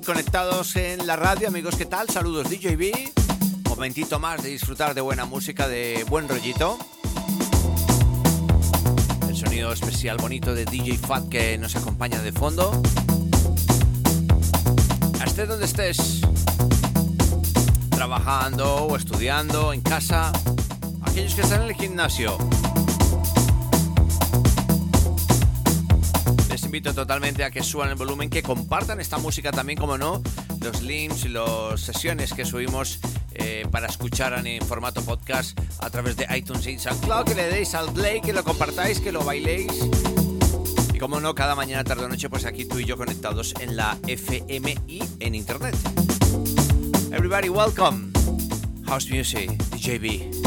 conectados en la radio, amigos, ¿qué tal? Saludos DJB. Momentito más de disfrutar de buena música, de buen rollito. El sonido especial bonito de DJ Fat que nos acompaña de fondo. Estés donde estés, trabajando o estudiando, en casa, aquellos que están en el gimnasio. Invito totalmente a que suban el volumen, que compartan esta música también, como no, los links las sesiones que subimos eh, para escuchar en, formato podcast a través de iTunes y SoundCloud, que le deis al play, que lo compartáis, que lo bailéis. Y como no, cada mañana, tarde o noche, pues aquí tú y yo conectados en la FM en Internet. Everybody, welcome. House Music, DJB.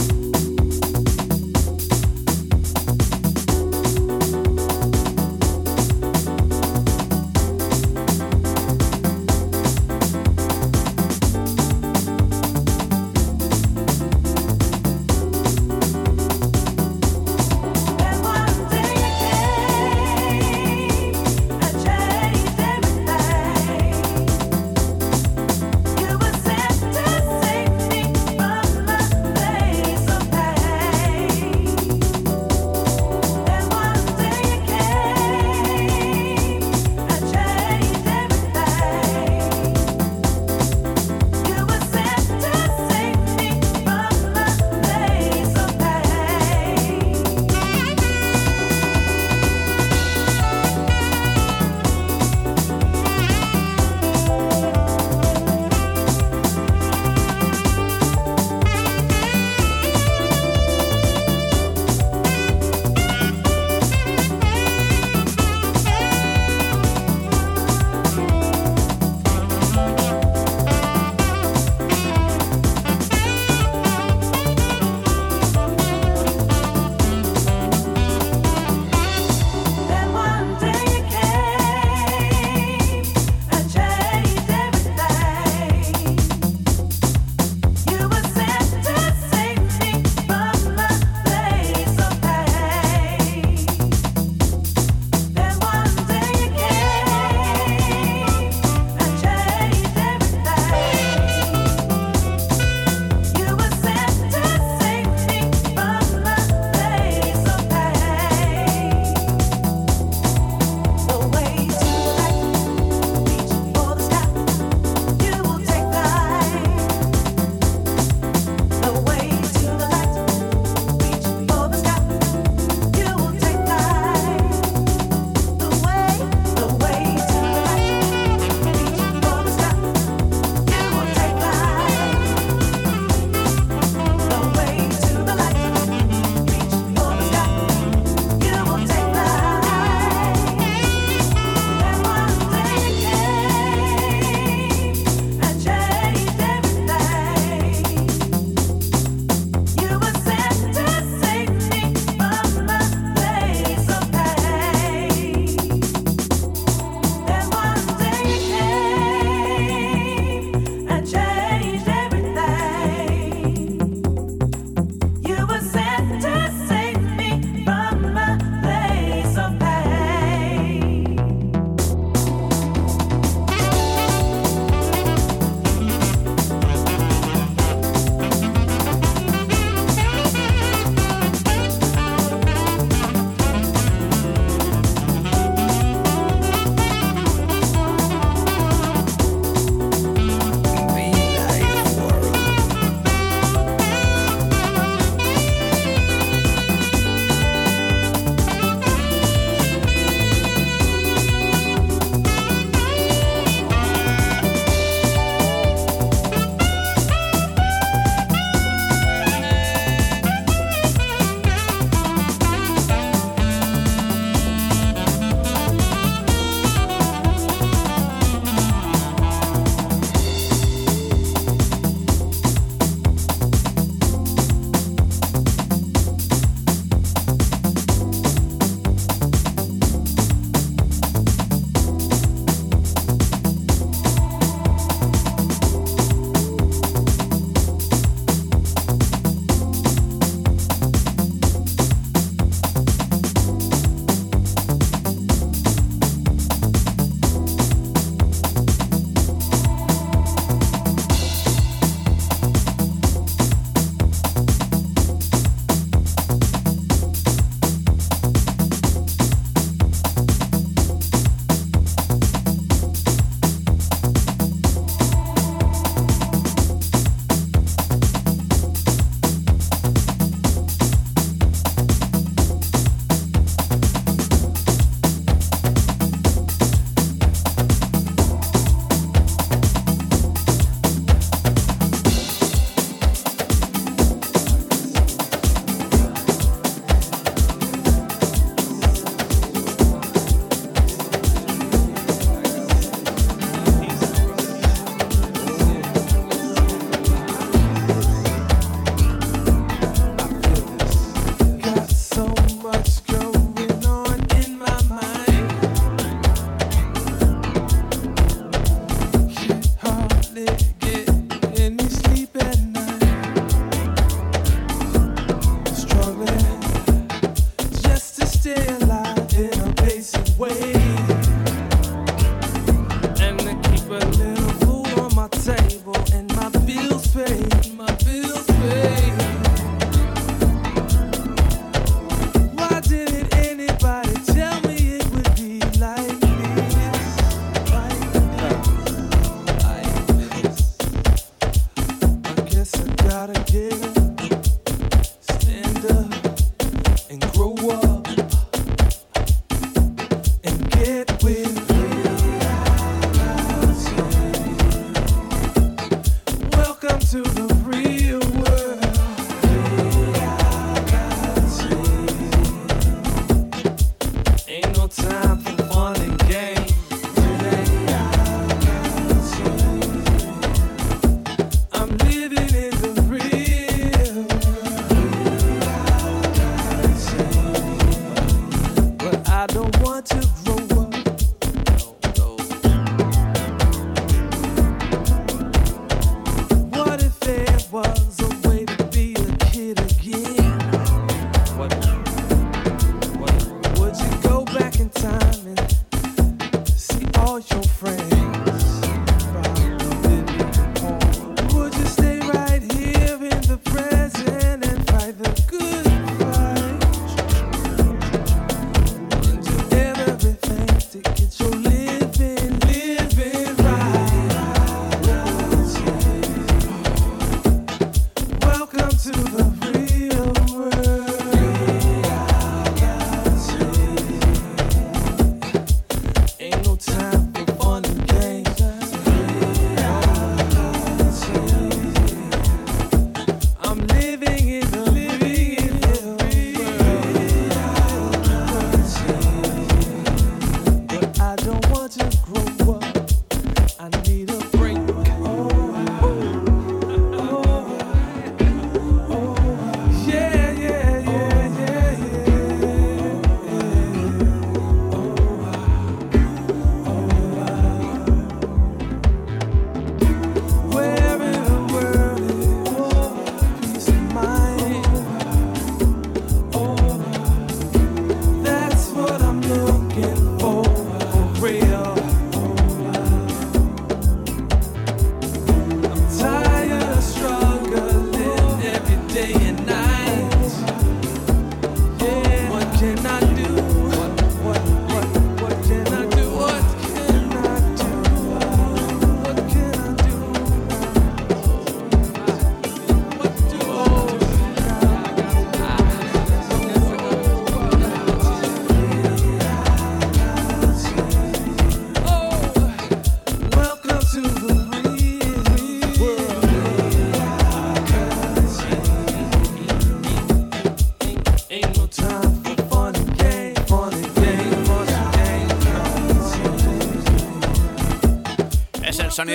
bills paid. My bills paid.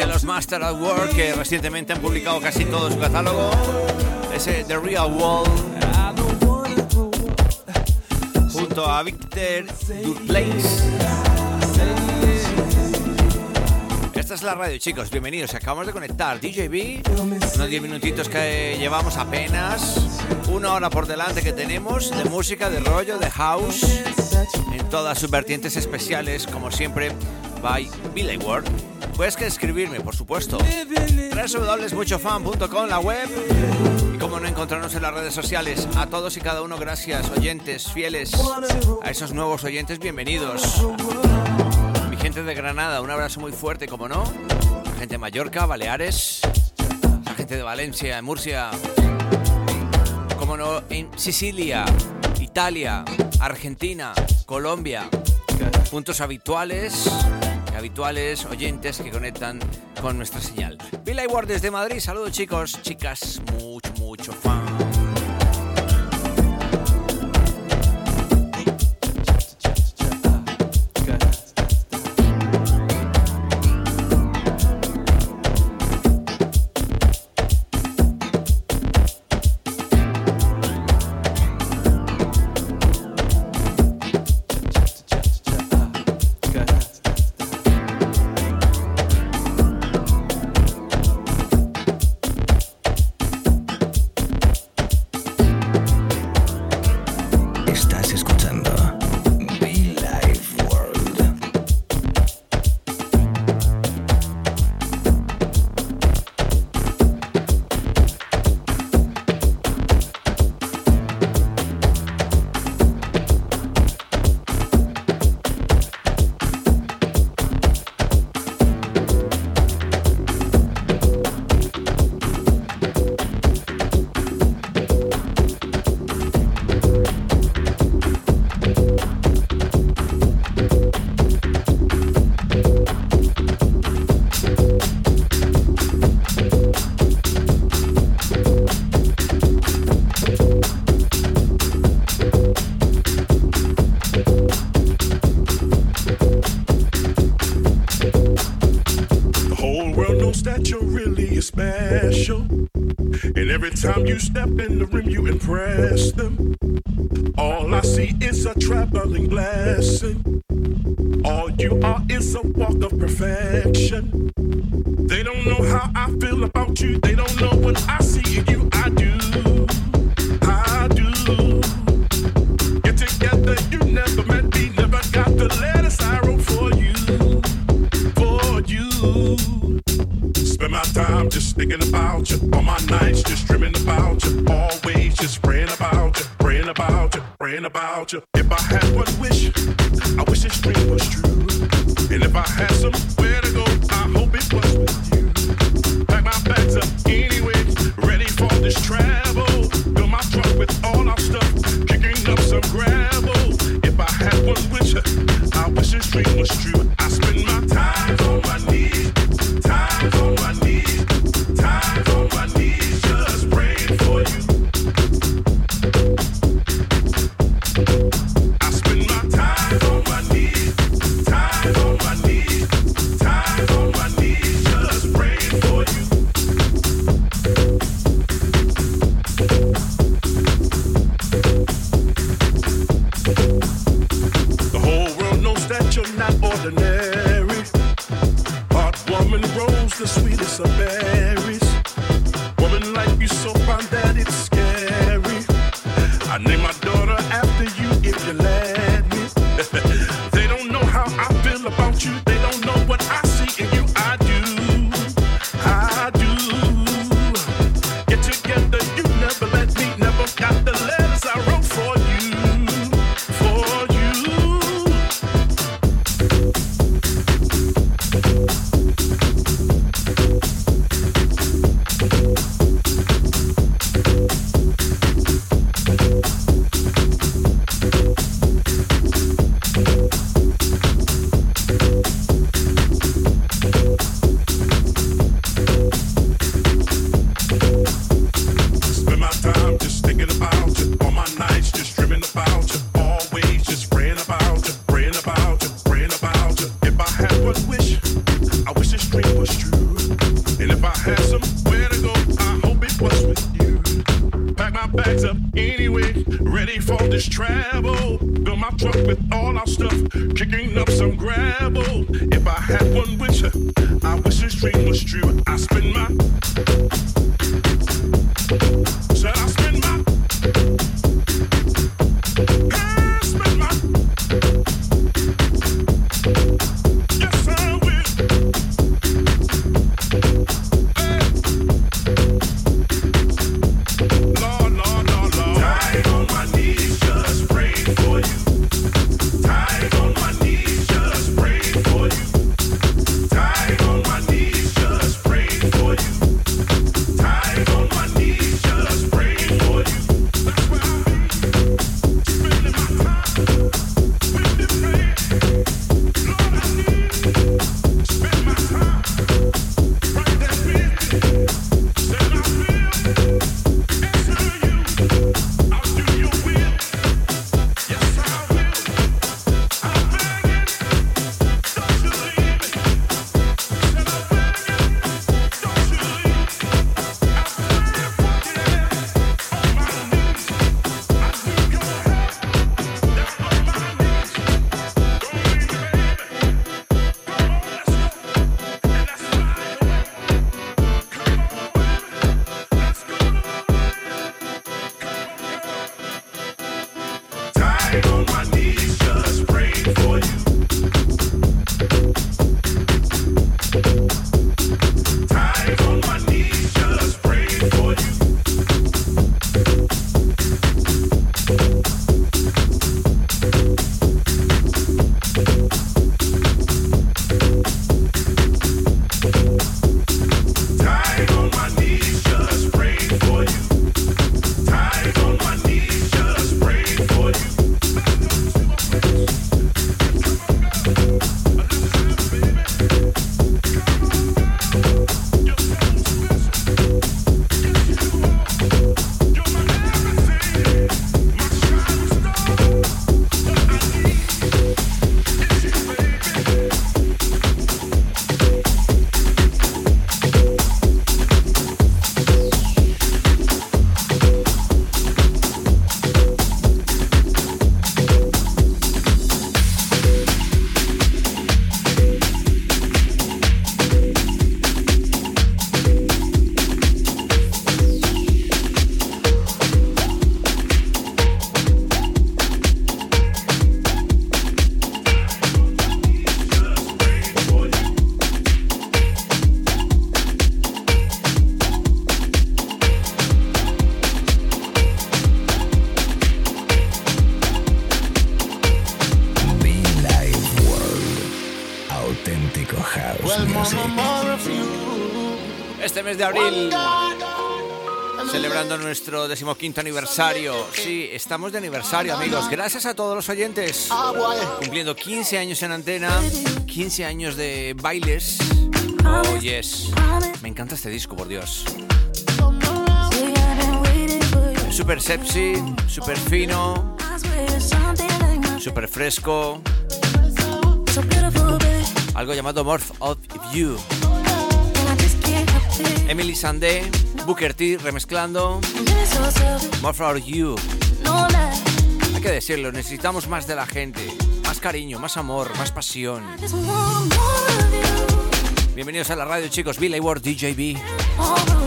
Los Master at Work que recientemente han publicado casi todo su catálogo. Ese The Real World junto a Victor Duplace. Esta es la radio, chicos. Bienvenidos. Acabamos de conectar DJB. Unos 10 minutitos que llevamos apenas. Una hora por delante que tenemos de música, de rollo, de house. En todas sus vertientes especiales, como siempre, by Billy Ward. Puedes que escribirme, por supuesto. www.muchofan.com, la web. Y como no encontrarnos en las redes sociales. A todos y cada uno, gracias, oyentes, fieles. A esos nuevos oyentes, bienvenidos. Mi gente de Granada, un abrazo muy fuerte, como no. La gente de Mallorca, Baleares. La gente de Valencia, Murcia. Como no, en Sicilia, Italia, Argentina, Colombia. Puntos habituales, habituales oyentes que conectan con nuestra señal. Billy Ward desde Madrid, saludos chicos, chicas, mucho, mucho fan. That you're really special. And every time you step in the room, you impress them. All I see is a traveling blessing. All you are is a walk of perfection. They don't know how I feel about you. They don't know what I see in you. nights just dreaming about you. Always just praying about you, praying about you, praying about you. If I had one wish, I wish this dream was true. Este mes de abril, celebrando nuestro decimoquinto aniversario. Sí, estamos de aniversario, amigos. Gracias a todos los oyentes. Cumpliendo 15 años en antena, 15 años de bailes. Oh, yes. Me encanta este disco, por Dios. Super sepsi, super fino, super fresco algo llamado Morph of You. Emily Sandé, Booker T remezclando Morph of You. Hay que decirlo, necesitamos más de la gente, más cariño, más amor, más pasión. Bienvenidos a la radio chicos, Billy Ward DJB.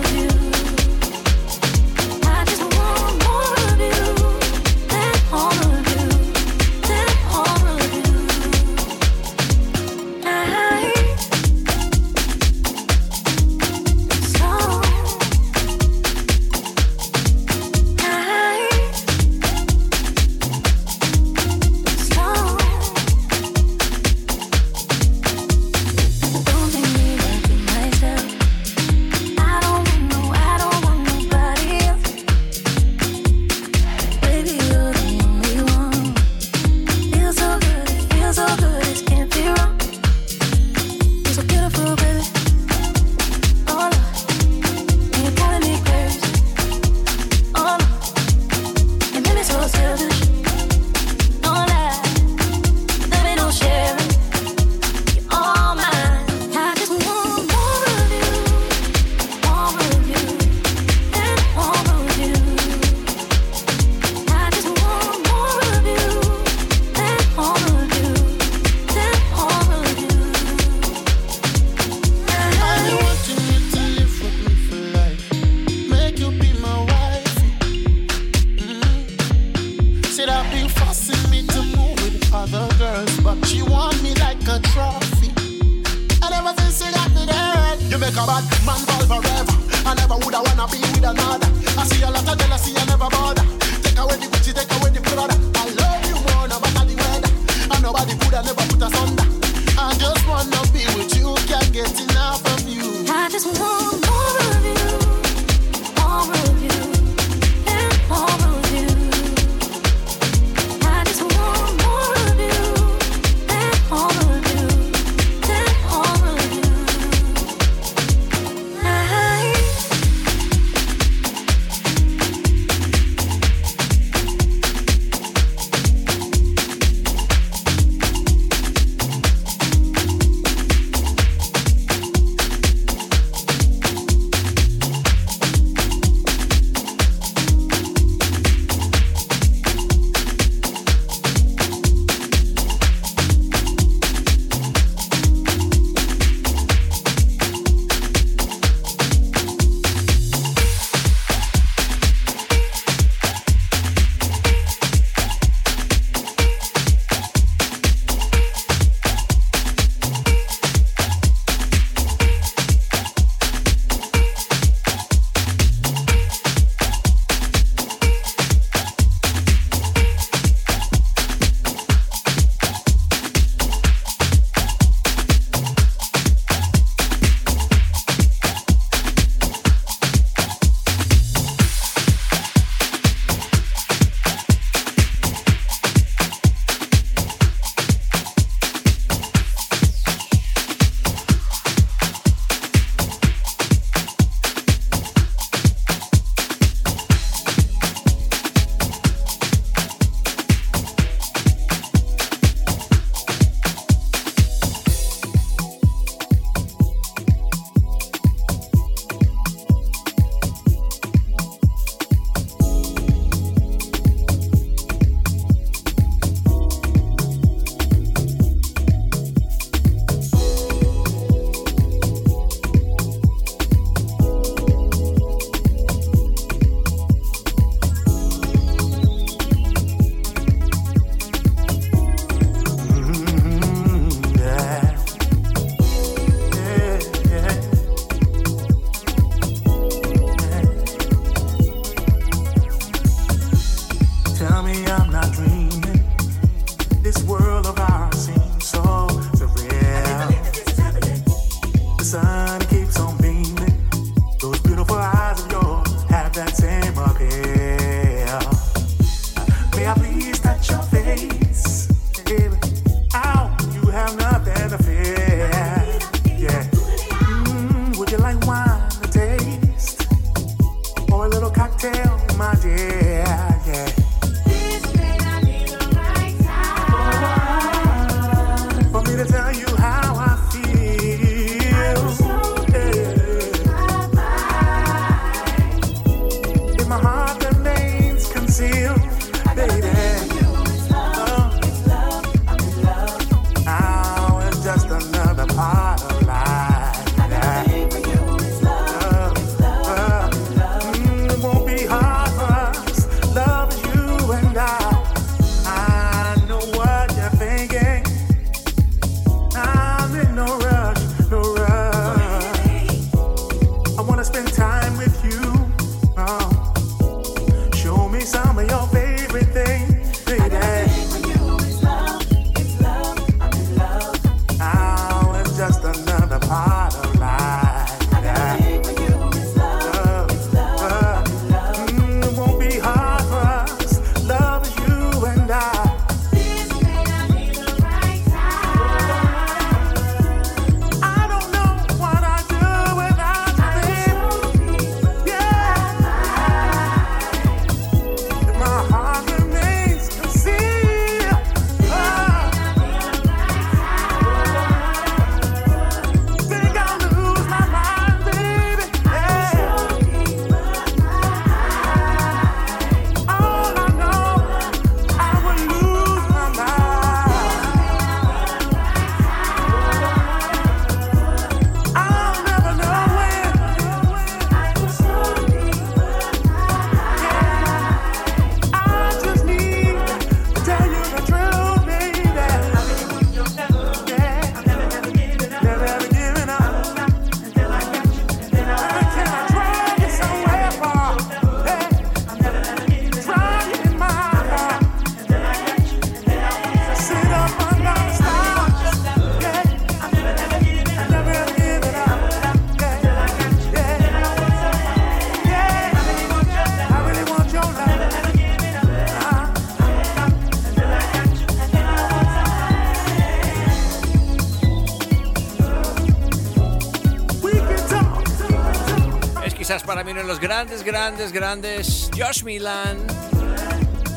Grandes, grandes, grandes Josh Milan.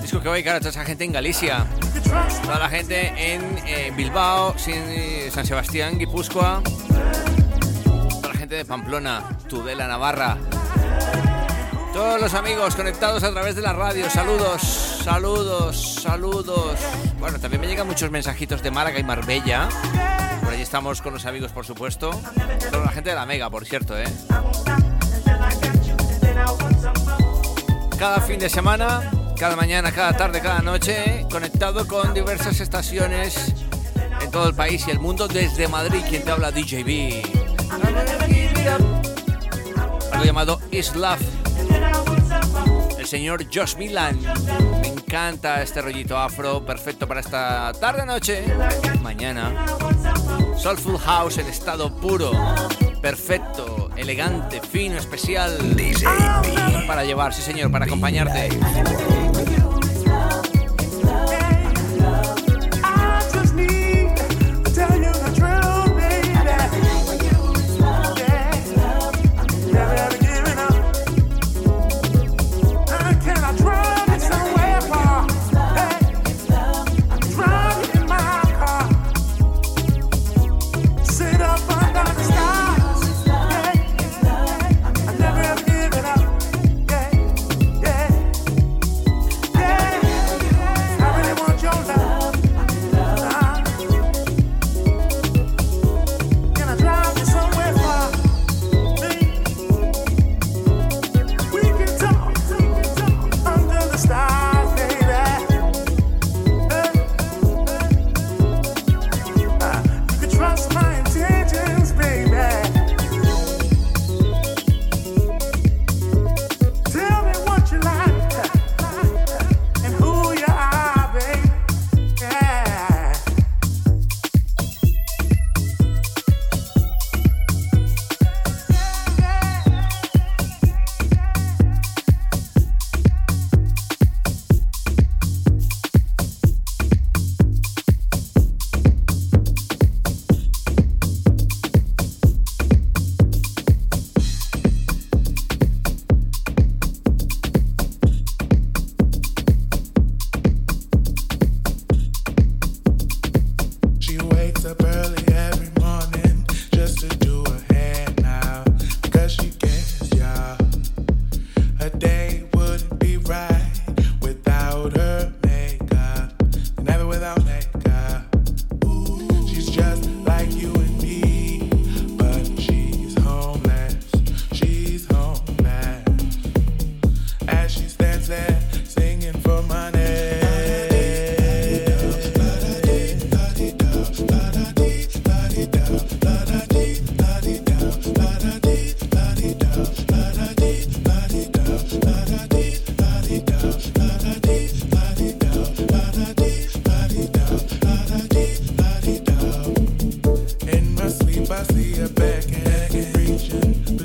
Disco que va a dedicar a toda esa gente en Galicia. Toda la gente en eh, Bilbao, Sin- San Sebastián, Guipúzcoa. Toda la gente de Pamplona, Tudela, Navarra. Todos los amigos conectados a través de la radio. Saludos, saludos, saludos. Bueno, también me llegan muchos mensajitos de Málaga y Marbella. Por allí estamos con los amigos, por supuesto. Toda la gente de la Mega, por cierto, ¿eh? Cada fin de semana, cada mañana, cada tarde, cada noche, conectado con diversas estaciones en todo el país y el mundo desde Madrid. Quien te habla, DJB. Algo llamado Is Love. El señor Josh Milan. Me encanta este rollito afro, perfecto para esta tarde-noche, mañana. Soulful House en estado puro, perfecto, elegante, fino, especial. Para llevar, sí señor, para acompañarte.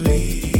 leave.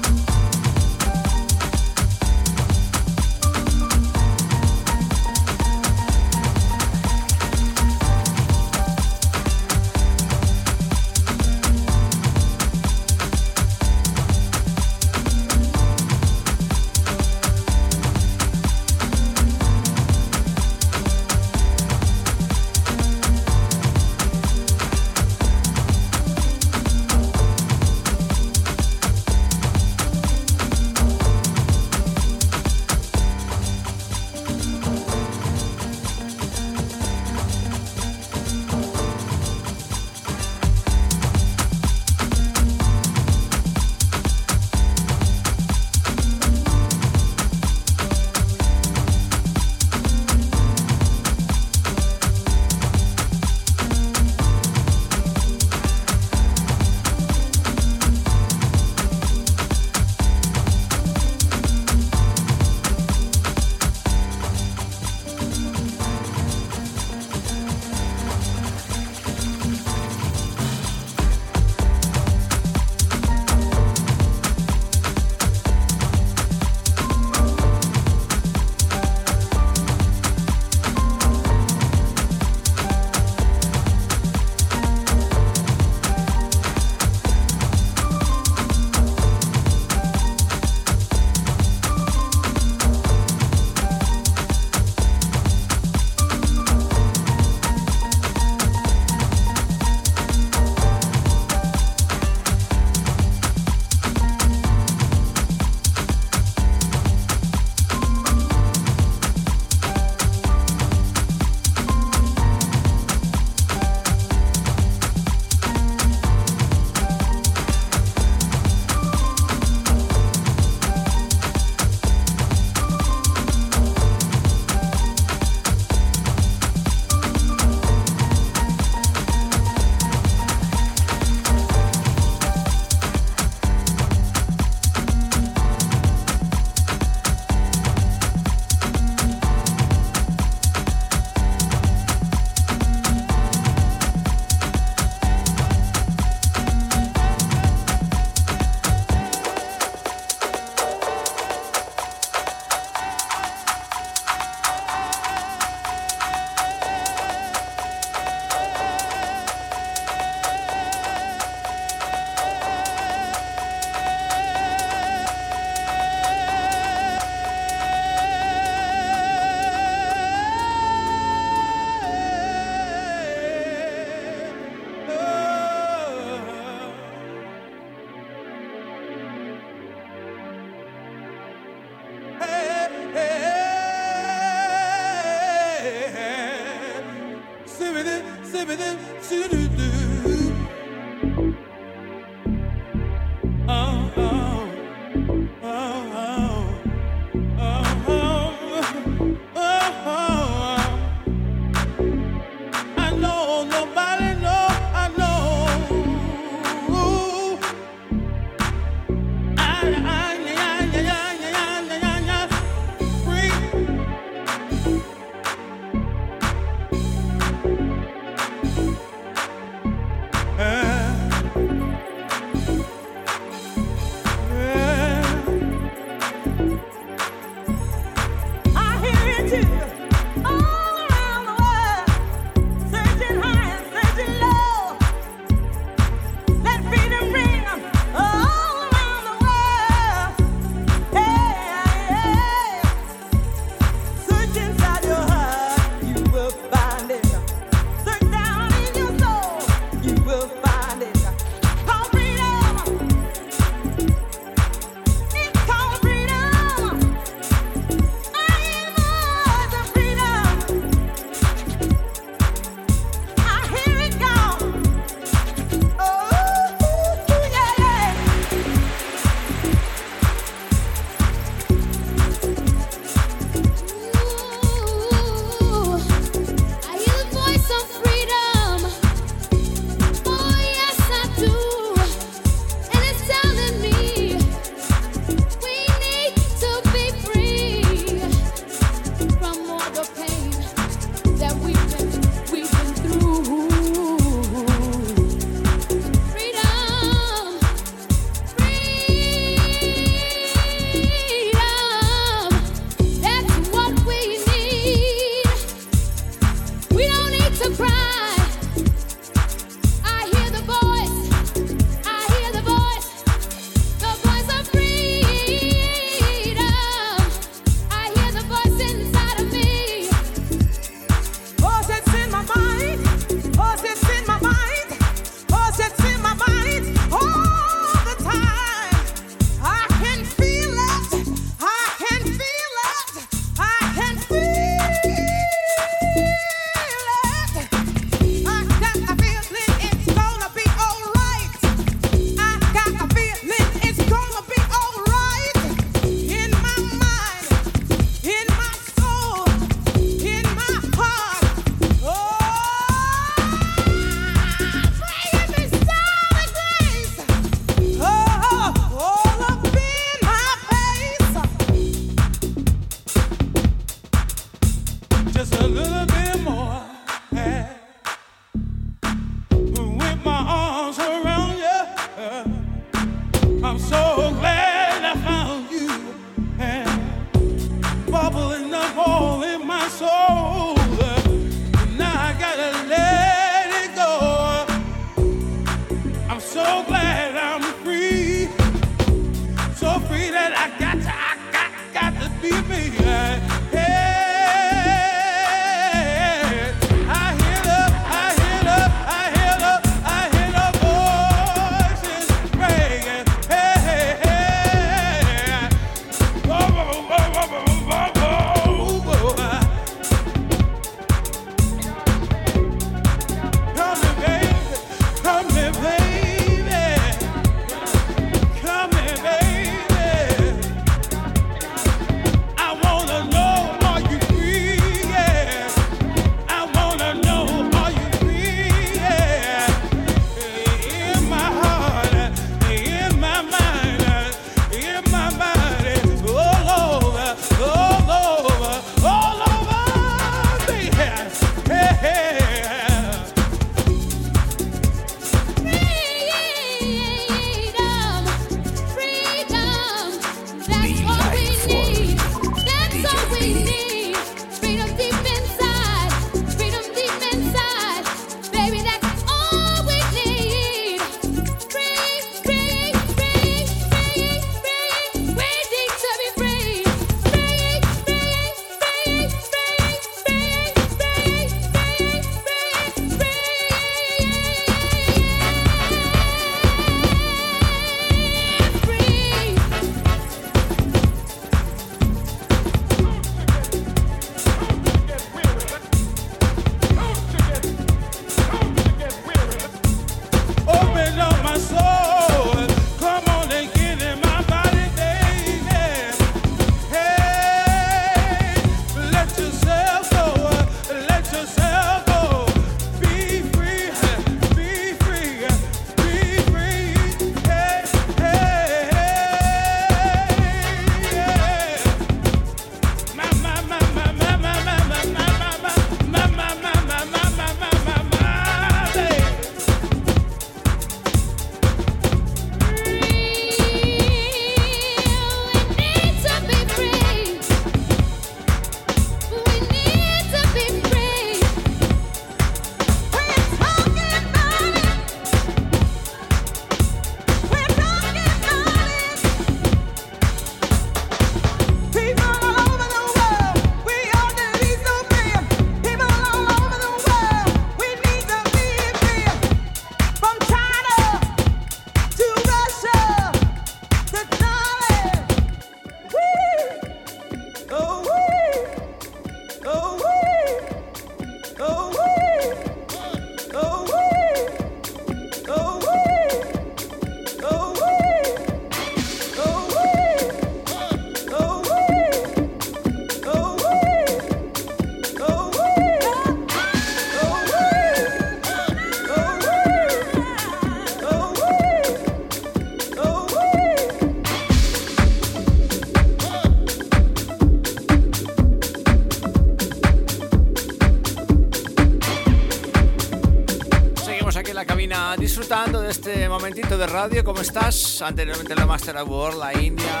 Este momentito de radio. ¿Cómo estás? Anteriormente la Master Award, la India.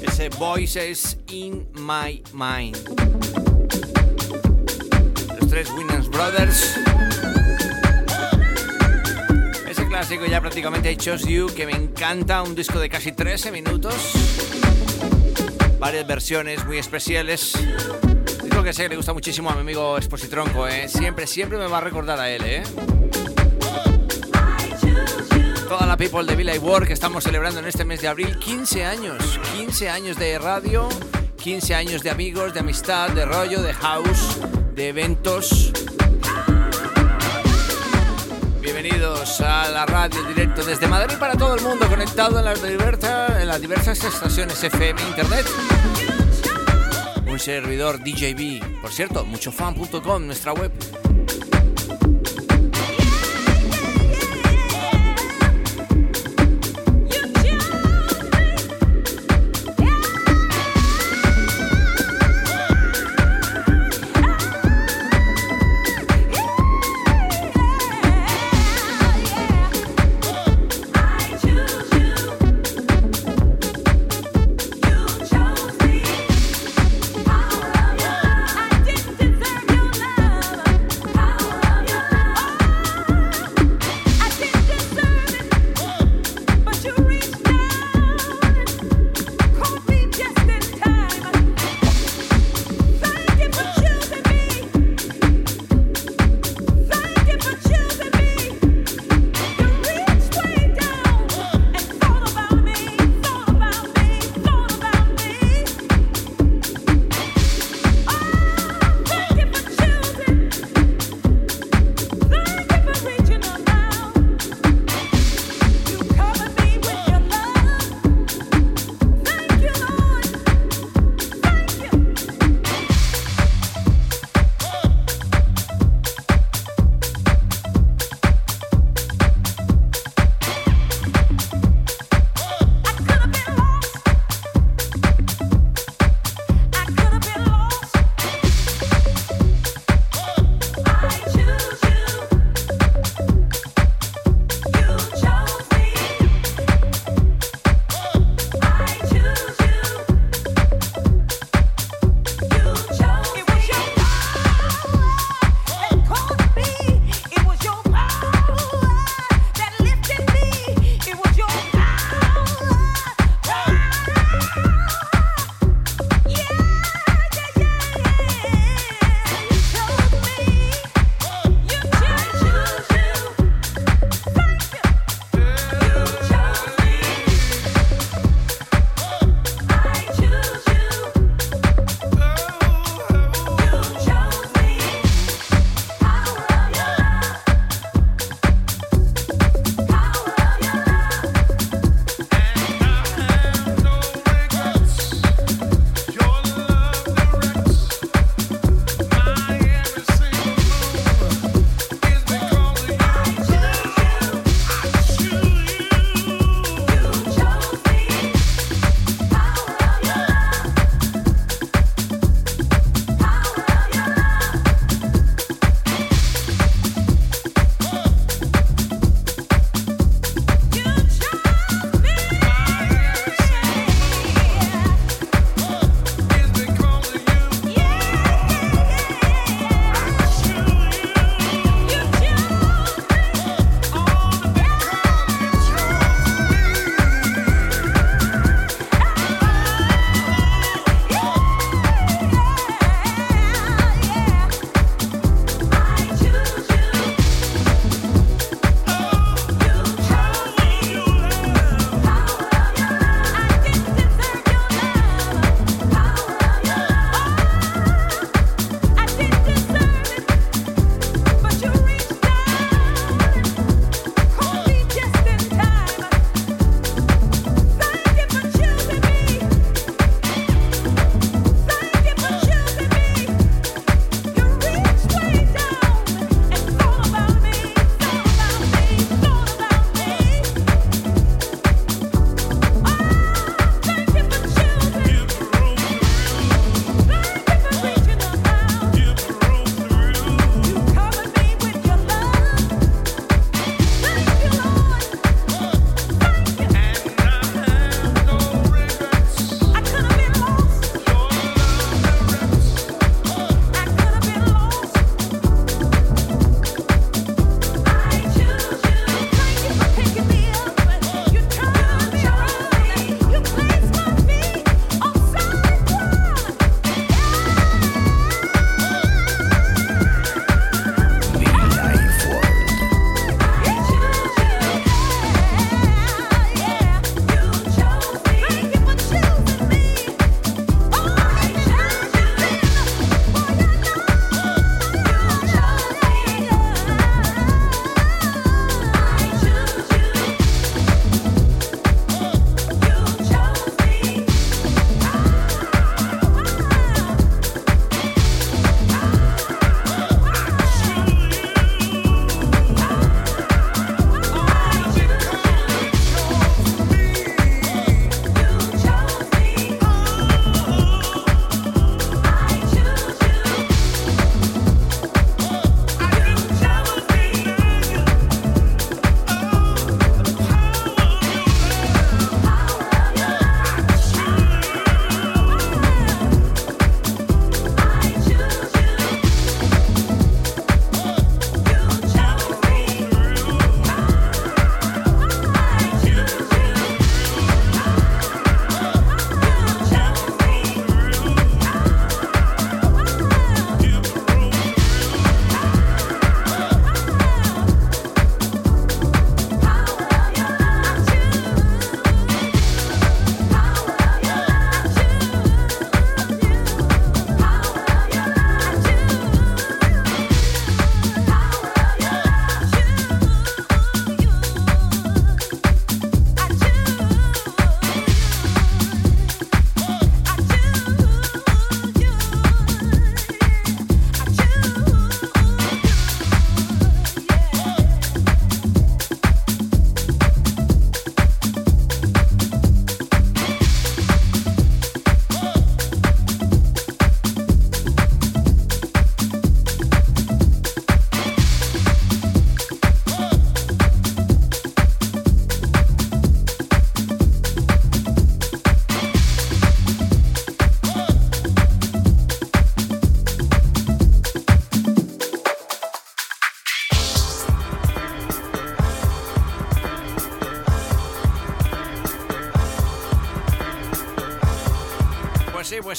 Ese Voices in My Mind. Los tres Winans Brothers. Ese clásico ya prácticamente I Chose You, que me encanta. Un disco de casi 13 minutos. Varias versiones muy especiales. Digo que sé que le gusta muchísimo a mi amigo Expositronco, ¿eh? Siempre, siempre me va a recordar a él, ¿eh? Toda la people de Villa Work que estamos celebrando en este mes de abril 15 años, 15 años de radio, 15 años de amigos, de amistad, de rollo, de house, de eventos. Bienvenidos a la radio directo desde Madrid para todo el mundo, conectado en las, diversas, en las diversas estaciones FM Internet. Un servidor DJB, por cierto, muchofan.com, nuestra web.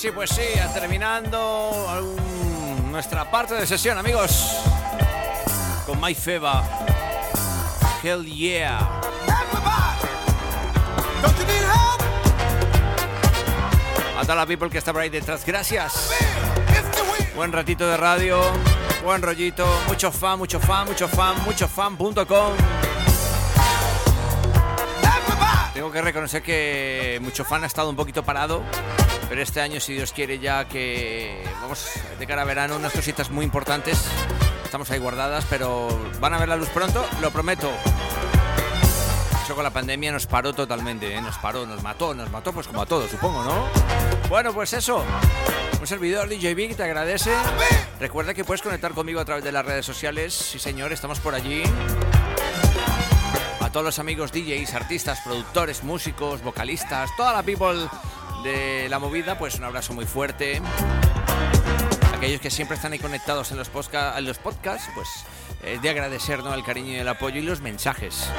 Sí, pues sí, terminando nuestra parte de sesión, amigos. Con My Feba. Hell yeah. A toda la people que está por ahí detrás, gracias. Buen ratito de radio, buen rollito, mucho fan, mucho fan, mucho fan, mucho fan.com. Tengo que reconocer que mucho fan ha estado un poquito parado, pero este año, si Dios quiere, ya que vamos de cara a verano, unas cositas muy importantes. Estamos ahí guardadas, pero van a ver la luz pronto, lo prometo. Eso con la pandemia nos paró totalmente, ¿eh? nos paró, nos mató, nos mató, pues como a todos, supongo, ¿no? Bueno, pues eso. Un servidor DJ Big te agradece. Recuerda que puedes conectar conmigo a través de las redes sociales. Sí, señor, estamos por allí. A todos los amigos DJs, artistas, productores, músicos, vocalistas, toda la people de la movida, pues un abrazo muy fuerte. Aquellos que siempre están ahí conectados en los, podcasts, pues es de agradecer ¿no? el cariño y el apoyo y los mensajes.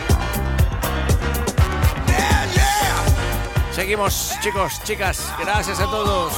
Seguimos, chicos, chicas. Gracias a todos.